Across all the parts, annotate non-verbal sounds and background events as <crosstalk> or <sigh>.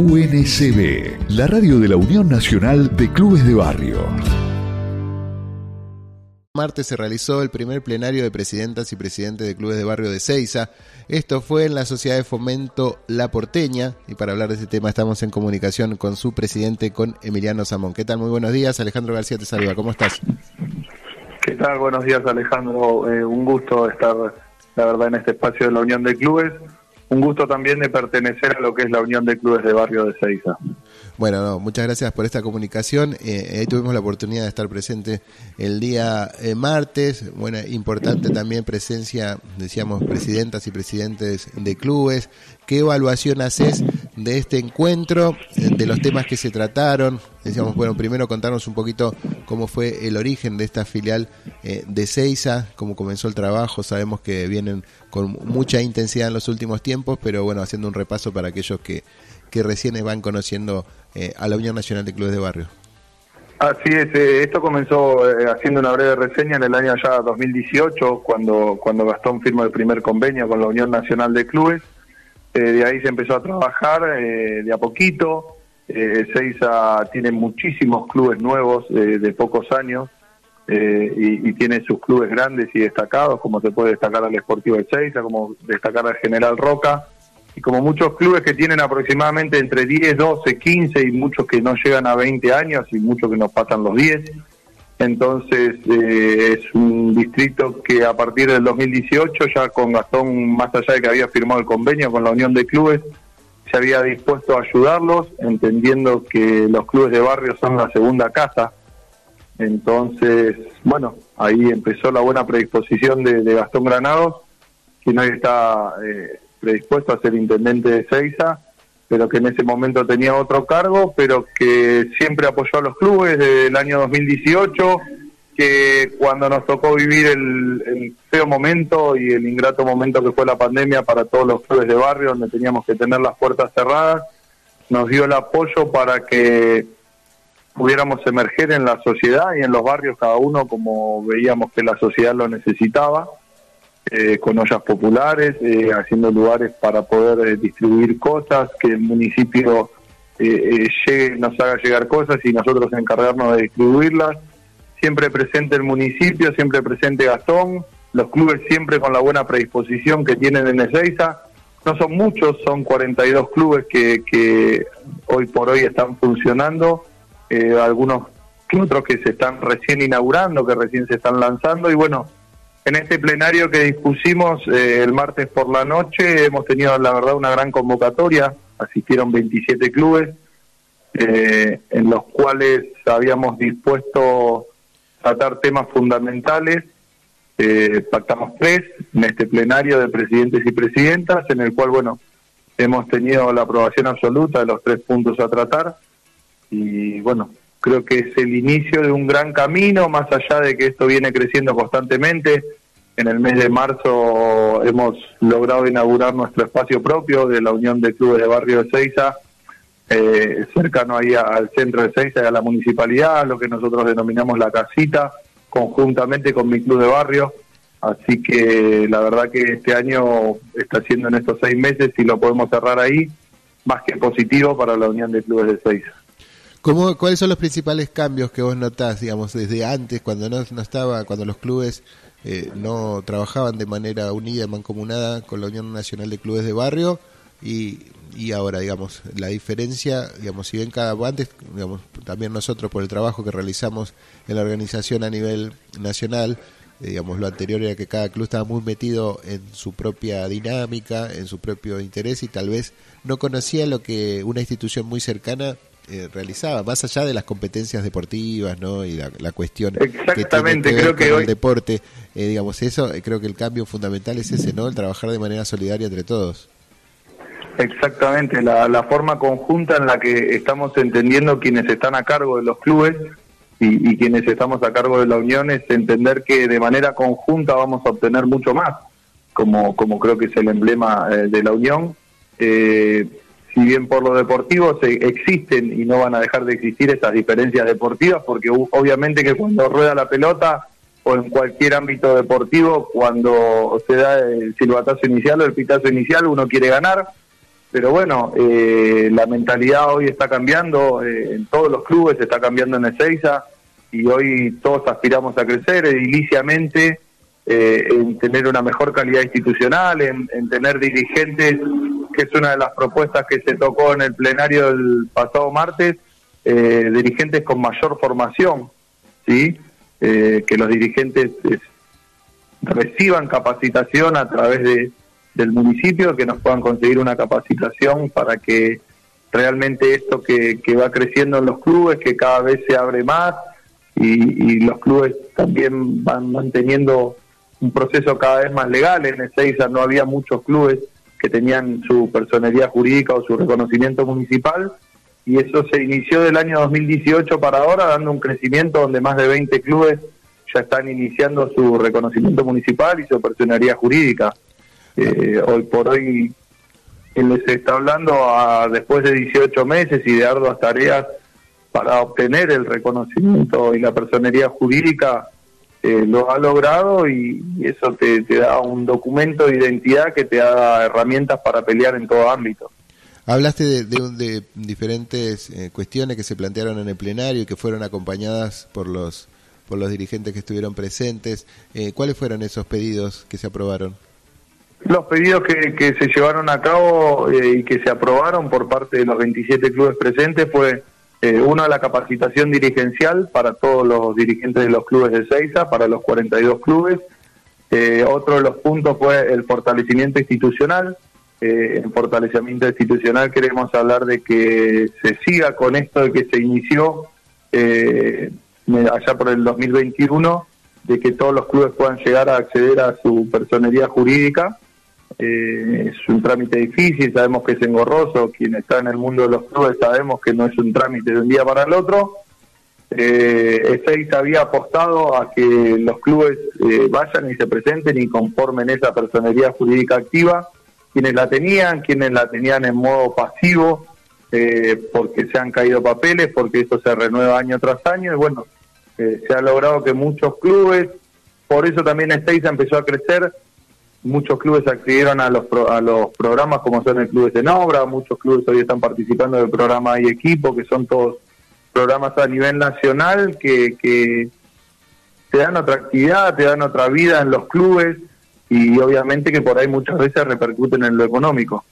UNCB, la radio de la Unión Nacional de Clubes de Barrio. Martes se realizó el primer plenario de presidentas y presidentes de clubes de barrio de Ceiza. Esto fue en la Sociedad de Fomento La Porteña y para hablar de este tema estamos en comunicación con su presidente, con Emiliano Samón. ¿Qué tal? Muy buenos días. Alejandro García te saluda. ¿Cómo estás? ¿Qué tal? Buenos días Alejandro. Eh, un gusto estar, la verdad, en este espacio de la Unión de Clubes un gusto también de pertenecer a lo que es la Unión de Clubes de Barrio de Seiza. Bueno, muchas gracias por esta comunicación. Eh, ahí tuvimos la oportunidad de estar presente el día eh, martes. Bueno, importante también presencia, decíamos, presidentas y presidentes de clubes. ¿Qué evaluación haces de este encuentro, eh, de los temas que se trataron? Decíamos, bueno, primero contarnos un poquito cómo fue el origen de esta filial de Seiza, cómo comenzó el trabajo. Sabemos que vienen con mucha intensidad en los últimos tiempos, pero bueno, haciendo un repaso para aquellos que, que recién van conociendo eh, a la Unión Nacional de Clubes de Barrio. Así es, eh, esto comenzó eh, haciendo una breve reseña en el año ya 2018, cuando, cuando Gastón firmó el primer convenio con la Unión Nacional de Clubes. De ahí se empezó a trabajar de a poquito. Seiza tiene muchísimos clubes nuevos de pocos años y, y, tiene sus clubes grandes y destacados, como se puede destacar al Esportivo de Seiza, como destacar al General Roca y como muchos clubes que tienen aproximadamente entre 10, 12, 15 y muchos que no llegan a 20 años y muchos que nos pasan los 10. Entonces eh, es un distrito que a partir del 2018 ya con Gastón, más allá de que había firmado el convenio con la Unión de Clubes, se había dispuesto a ayudarlos, entendiendo que los clubes de barrio son la segunda casa. Entonces, bueno, ahí empezó la buena predisposición de, Gastón Granados, quien hoy está... Eh, predispuesto a ser intendente de Seiza, pero que en ese momento tenía otro cargo, pero que siempre apoyó a los clubes desde el año 2018, que cuando nos tocó vivir el, feo momento y el ingrato momento que fue la pandemia para todos los clubes de barrio, donde teníamos que tener las puertas cerradas, nos dio el apoyo para que pudiéramos emerger en la sociedad y en los barrios cada uno como veíamos que la sociedad lo necesitaba eh, con ollas populares, eh, haciendo lugares para poder eh, distribuir cosas, que el municipio llegue, nos haga llegar cosas y nosotros encargarnos de distribuirlas. Siempre presente el municipio, siempre presente Gastón, los clubes siempre con la buena predisposición que tienen en Ezeiza. No son muchos, son 42 clubes que, que hoy por hoy están funcionando, algunos otros que se están recién inaugurando, que recién se están lanzando y bueno, en este plenario que dispusimos eh, el martes por la noche hemos tenido la verdad una gran convocatoria, asistieron 27 clubes, eh, en los cuales habíamos dispuesto tratar temas fundamentales, eh, pactamos tres en este plenario de presidentes y presidentas, en el cual, bueno, hemos tenido la aprobación absoluta de los tres puntos a tratar y bueno, creo que es el inicio de un gran camino, más allá de que esto viene creciendo constantemente. En el mes de marzo hemos logrado inaugurar nuestro espacio propio de la Unión de Clubes de Barrio de Ceiza, eh, cercano ahí al centro de Ceiza y a la municipalidad, lo que nosotros denominamos la casita, conjuntamente con mi club de barrio. Así que la verdad que este año está siendo en estos seis meses, y lo podemos cerrar ahí, más que positivo para la Unión de Clubes de Ceiza. ¿Cómo, ¿Cuáles son los principales cambios que vos notás, digamos, desde antes, cuando no estaba, cuando los clubes eh, no trabajaban de manera unida, mancomunada con la Unión Nacional de Clubes de Barrio y, y ahora, digamos, la diferencia, digamos, si bien cada antes, digamos, también nosotros por el trabajo que realizamos en la organización a nivel nacional, eh, digamos, lo anterior era que cada club estaba muy metido en su propia dinámica, en su propio interés y tal vez no conocía lo que una institución muy cercana eh, realizaba, más allá de las competencias deportivas, ¿no? Y la, cuestión Exactamente, que creo que el deporte, eh, digamos, eso, eh, creo que el cambio fundamental es ese, ¿no? El trabajar de manera solidaria entre todos. Exactamente, la, la forma conjunta en la que estamos entendiendo quienes están a cargo de los clubes y, quienes estamos a cargo de la unión es entender que de manera conjunta vamos a obtener mucho más, como, como creo que es el emblema de la unión. Eh, si bien por lo deportivo se existen y no van a dejar de existir estas diferencias deportivas, porque obviamente que cuando rueda la pelota o en cualquier ámbito deportivo, cuando se da el silbatazo inicial o el pitazo inicial, uno quiere ganar, pero bueno, eh, la mentalidad hoy está cambiando eh, en todos los clubes, está cambiando en Ezeiza y hoy todos aspiramos a crecer ediliciamente, eh, en tener una mejor calidad institucional, en, tener dirigentes, que es una de las propuestas que se tocó en el plenario el pasado martes, dirigentes con mayor formación, ¿sí? que los dirigentes reciban capacitación a través de del municipio, que nos puedan conseguir una capacitación para que realmente esto que, va creciendo en los clubes, que cada vez se abre más y, los clubes también van manteniendo un proceso cada vez más legal. En Ezeiza no había muchos clubes que tenían su personería jurídica o su reconocimiento municipal y eso se inició del año 2018 para ahora, dando un crecimiento donde más de 20 clubes ya están iniciando su reconocimiento municipal y su personería jurídica. Eh, hoy por hoy les está hablando a, después de 18 meses y de arduas tareas para obtener el reconocimiento y la personería jurídica, eh, lo ha logrado y, eso te, da un documento de identidad que te da herramientas para pelear en todo ámbito. Hablaste de, de, diferentes eh, cuestiones que se plantearon en el plenario y que fueron acompañadas por los por los dirigentes que estuvieron presentes. ¿Cuáles fueron esos pedidos que se aprobaron? Los pedidos que, se llevaron a cabo eh, y que se aprobaron por parte de los 27 clubes presentes fue eh, uno la capacitación dirigencial para todos los dirigentes de los clubes de Seiza, para los 42 clubes. Eh, otro de los puntos fue el fortalecimiento institucional. Eh, en fortalecimiento institucional queremos hablar de que se siga con esto de que se inició allá por el 2021, de que todos los clubes puedan llegar a acceder a su personería jurídica eh, es un trámite difícil, sabemos que es engorroso, quien está en el mundo de los clubes sabemos que no es un trámite de un día para el otro. Eh, había apostado a que los clubes eh, vayan y se presenten y conformen esa personería jurídica activa, quienes la tenían, quienes la tenían en modo pasivo, eh, porque se han caído papeles, porque esto se renueva año tras año, y bueno, se ha logrado que muchos clubes, por eso también Ezeiza empezó a crecer, muchos clubes accedieron a los, a los programas como son el Clubes en Obra, muchos clubes hoy están participando del programa y equipo, que son todos programas a nivel nacional que, que te dan otra actividad, te dan otra vida en los clubes y obviamente que por ahí muchas veces repercuten en lo económico.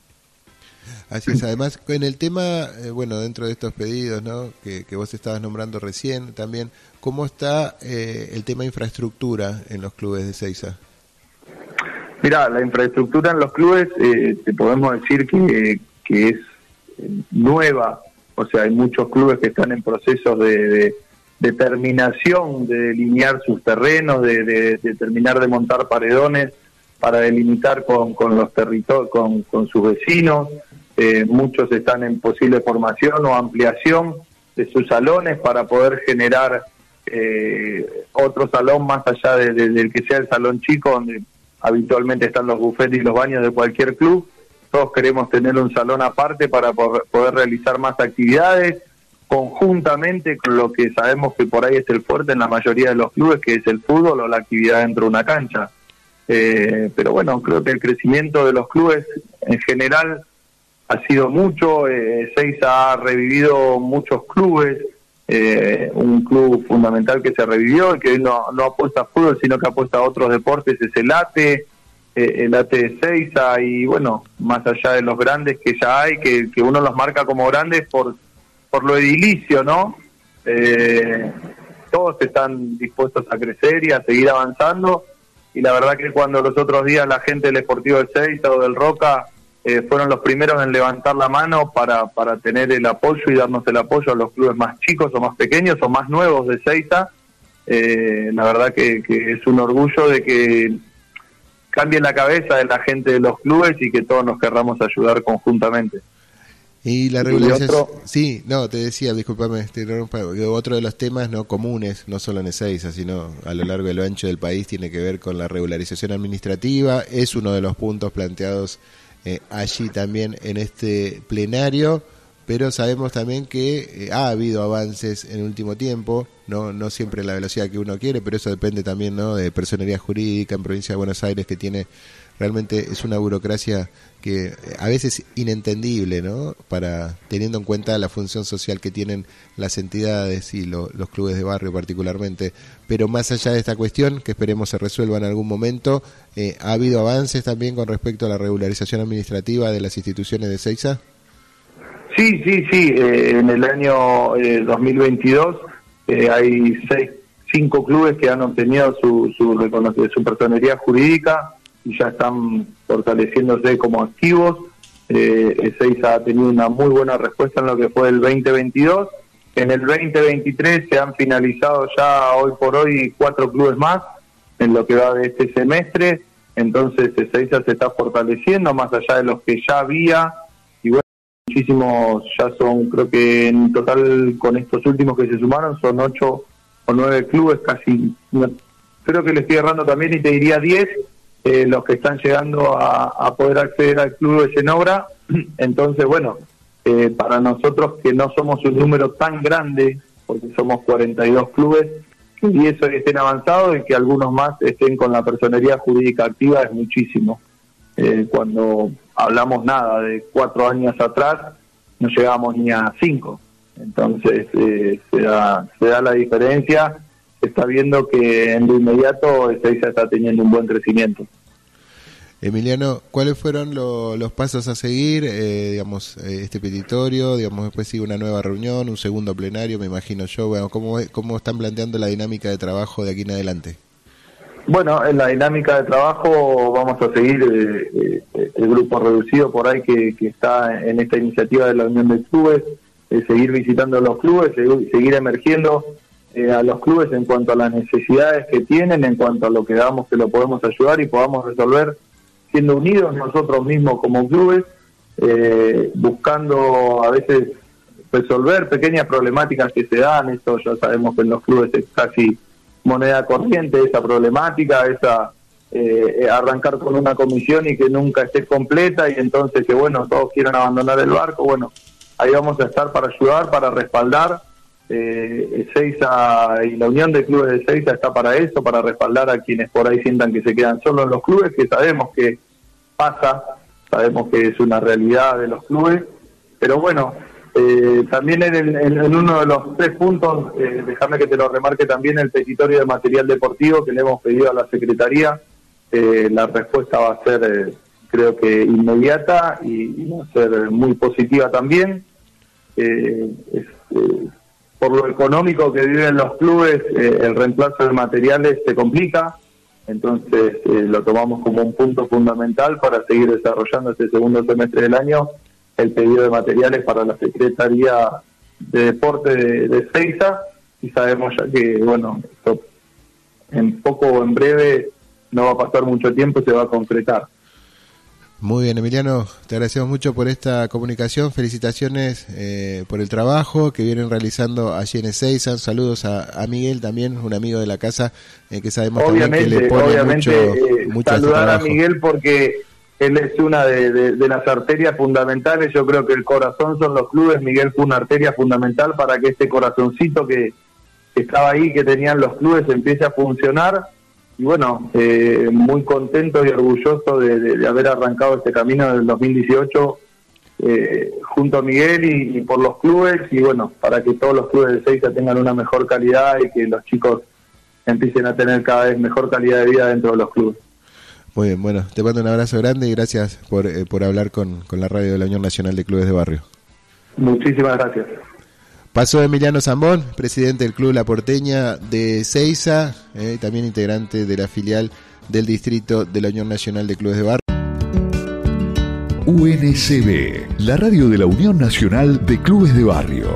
Así es, además en el tema, eh, bueno, dentro de estos pedidos ¿no? que, que vos estabas nombrando recién también, ¿cómo está eh, el tema infraestructura en los clubes de Seiza? Mira, la infraestructura en los clubes, eh, te podemos decir que, es eh, nueva, o sea, hay muchos clubes que están en procesos de, de, terminación, de delinear sus terrenos, de, terminar de montar paredones para delimitar con, con los territorios, con, sus vecinos. Eh, muchos están en posible formación o ampliación de sus salones para poder generar otro salón más allá del que sea el salón chico, donde habitualmente están los bufetes y los baños de cualquier club. Todos queremos tener un salón aparte para poder realizar más actividades conjuntamente con lo que sabemos que por ahí es el fuerte en la mayoría de los clubes, que es el fútbol o la actividad dentro de una cancha. Eh, pero bueno, creo que el crecimiento de los clubes en general ha sido mucho, eh, Seis ha revivido muchos clubes, eh, un club fundamental que se revivió y que no, no apuesta a fútbol, sino que apuesta a otros deportes, es el ATE, eh, el ATE de Seiza y bueno, más allá de los grandes que ya hay, que, que uno los marca como grandes por, por lo edilicio, ¿no? Eh, todos están dispuestos a crecer y a seguir avanzando y la verdad que cuando los otros días la gente del Esportivo de Seiza o del Roca eh, fueron los primeros en levantar la mano para, para tener el apoyo y darnos el apoyo a los clubes más chicos o más pequeños o más nuevos de Seiza. Eh, la verdad que, es un orgullo de que cambie la cabeza de la gente de los clubes y que todos nos querramos ayudar conjuntamente. Y la regulación, sí, no, te decía, discúlpame, este, otro de los temas no comunes, no solo en Ezeiza, sino a lo largo y lo ancho del país, tiene que ver con la regularización administrativa, es uno de los puntos planteados allí también en este plenario, pero sabemos también que eh, ha habido avances en el último tiempo, no, no siempre la velocidad que uno quiere, pero eso depende también ¿no? de personería jurídica en provincia de Buenos Aires que tiene realmente es una burocracia que a veces inentendible, ¿no? Para teniendo en cuenta la función social que tienen las entidades y los clubes de barrio particularmente. Pero más allá de esta cuestión, que esperemos se resuelva en algún momento, eh, ¿ha habido avances también con respecto a la regularización administrativa de las instituciones de Seiza? Sí, sí, sí. Eh, en el año 2022 eh, hay seis, cinco clubes que han obtenido su, su, su personería jurídica y ya están fortaleciéndose como activos. Eh, ha tenido una muy buena respuesta en lo que fue el 2022. En el 2023 se han finalizado ya hoy por hoy cuatro clubes más en lo que va de este semestre. Entonces Ezeiza se está fortaleciendo más allá de los que ya había. Muchísimos ya son, creo que en total con estos últimos que se sumaron son ocho o nueve clubes, casi. Creo que le estoy errando también y te diría diez eh, los que están llegando a, poder acceder al club de Senobra. <clears throat> Entonces, bueno, eh, para nosotros que no somos un número tan grande, porque somos 42 clubes, y eso estén avanzados y que algunos más estén con la personería jurídica activa es muchísimo. Eh, cuando hablamos nada de cuatro años atrás, no llegamos ni a cinco. Entonces se, da, se da la diferencia está viendo que en lo inmediato Ezeiza está teniendo un buen crecimiento. Emiliano, ¿cuáles fueron los pasos a seguir? Eh, digamos, eh, este petitorio, digamos, después sigue una nueva reunión, un segundo plenario, me imagino yo. Bueno, ¿cómo, ¿cómo están planteando la dinámica de trabajo de aquí en adelante? Bueno, en la dinámica de trabajo vamos a seguir eh, el grupo reducido por ahí que, que, está en esta iniciativa de la Unión de Clubes, seguir visitando los clubes, seguir emergiendo eh, a los clubes en cuanto a las necesidades que tienen, en cuanto a lo que damos que lo podemos ayudar y podamos resolver siendo unidos nosotros mismos como clubes, eh, buscando a veces resolver pequeñas problemáticas que se dan, esto ya sabemos que en los clubes es casi moneda corriente esa problemática, esa eh, arrancar con una comisión y que nunca esté completa y entonces que bueno, todos quieran abandonar el barco, bueno, ahí vamos a estar para ayudar, para respaldar eh, Seiza y la Unión de Clubes de Seiza está para eso, para respaldar a quienes por ahí sientan que se quedan solos en los clubes, que sabemos que pasa, sabemos que es una realidad de los clubes, pero bueno, eh, también en, uno de los tres puntos, eh, déjame que te lo remarque también, el petitorio de material deportivo que le hemos pedido a la Secretaría, eh, la respuesta va a ser, eh, creo que inmediata y, va a ser muy positiva también. Es, por lo económico que viven los clubes, eh, el reemplazo de materiales se complica, entonces eh, lo tomamos como un punto fundamental para seguir desarrollando este segundo semestre del año el pedido de materiales para la Secretaría de Deporte de, de Seiza y sabemos ya que, bueno, esto en poco o en breve no va a pasar mucho tiempo y se va a concretar. Muy bien, Emiliano, te agradecemos mucho por esta comunicación. Felicitaciones eh, por el trabajo que vienen realizando allí en Ezeiza. Saludos a, Miguel también, un amigo de la casa, eh, que sabemos también que le pone mucho, eh, mucho este saludar a Miguel porque él es una de, las arterias fundamentales. Yo creo que el corazón son los clubes. Miguel fue una arteria fundamental para que este corazoncito que, estaba ahí, que tenían los clubes, empiece a funcionar y bueno, eh, muy contento y orgulloso de, haber arrancado este camino del 2018 eh, junto a Miguel y, por los clubes y bueno, para que todos los clubes de Seiza tengan una mejor calidad y que los chicos empiecen a tener cada vez mejor calidad de vida dentro de los clubes. Muy bien, bueno, te mando un abrazo grande y gracias por, eh, por hablar con, con la radio de la Unión Nacional de Clubes de Barrio. Muchísimas gracias. Pasó Emiliano Zambón, presidente del Club La Porteña de Ceiza, eh, también integrante de la filial del distrito de la Unión Nacional de Clubes de Barrio. UNCB, la radio de la Unión Nacional de Clubes de Barrio.